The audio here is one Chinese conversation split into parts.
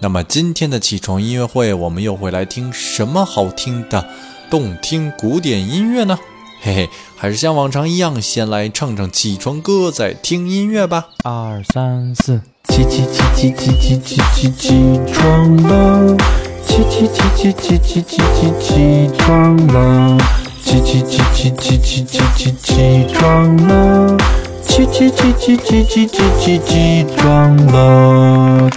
那么今天的起床音乐会，我们又会来听什么好听的动听古典音乐呢？嘿嘿，还是像往常一样，先来唱唱起床歌，再听音乐吧。二三四，起起起起起起起起起床了，起起起起起起起起起床了，起起起起起起起起起床了，起起起起起起起起起床了。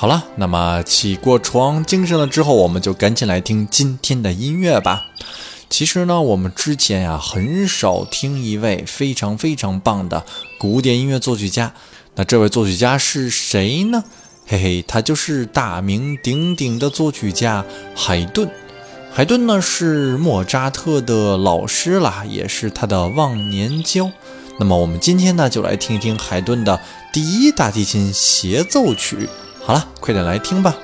好了，那么起过床，精神了之后，我们就赶紧来听今天的音乐吧。其实呢，我们之前呀很少听一位非常非常棒的古典音乐作曲家。那这位作曲家是谁呢？嘿嘿，他就是大名鼎鼎的作曲家海顿。海顿呢是莫扎特的老师啦，也是他的忘年交。那么我们今天呢就来听一听海顿的第一大提琴协奏曲。好了，快点来听吧。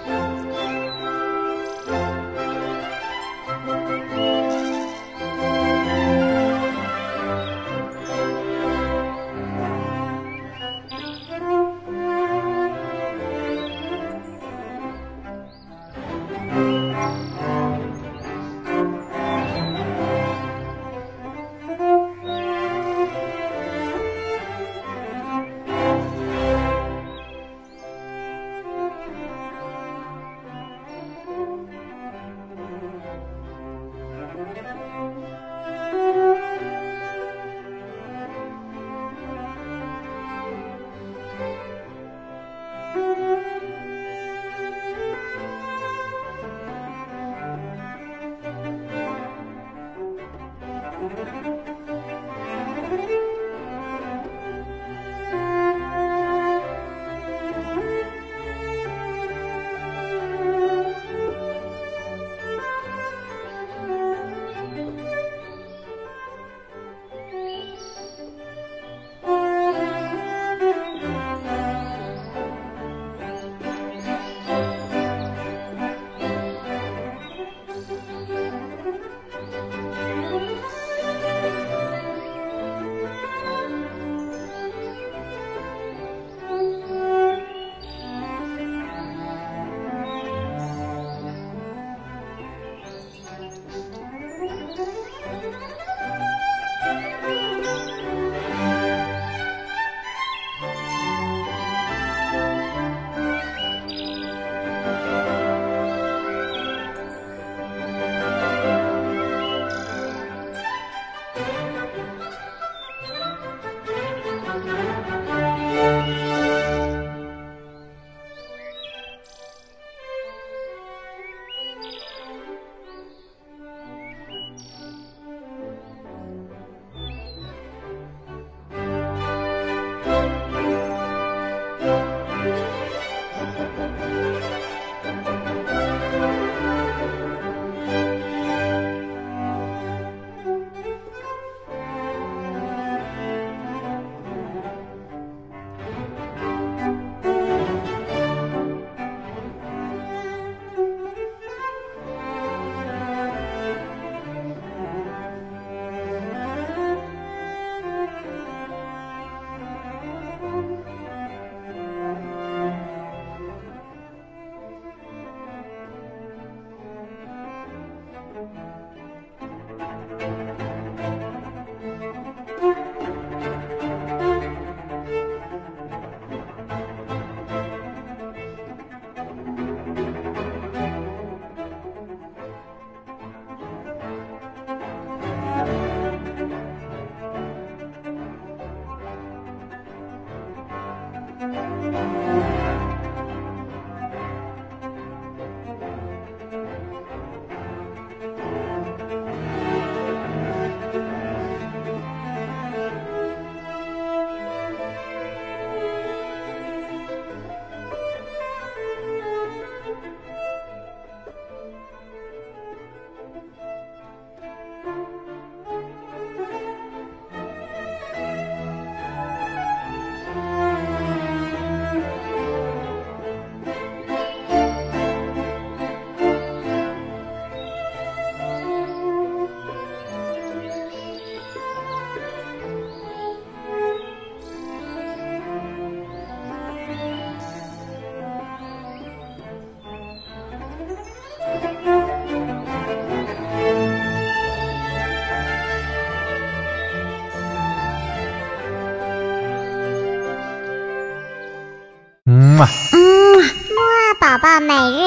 每日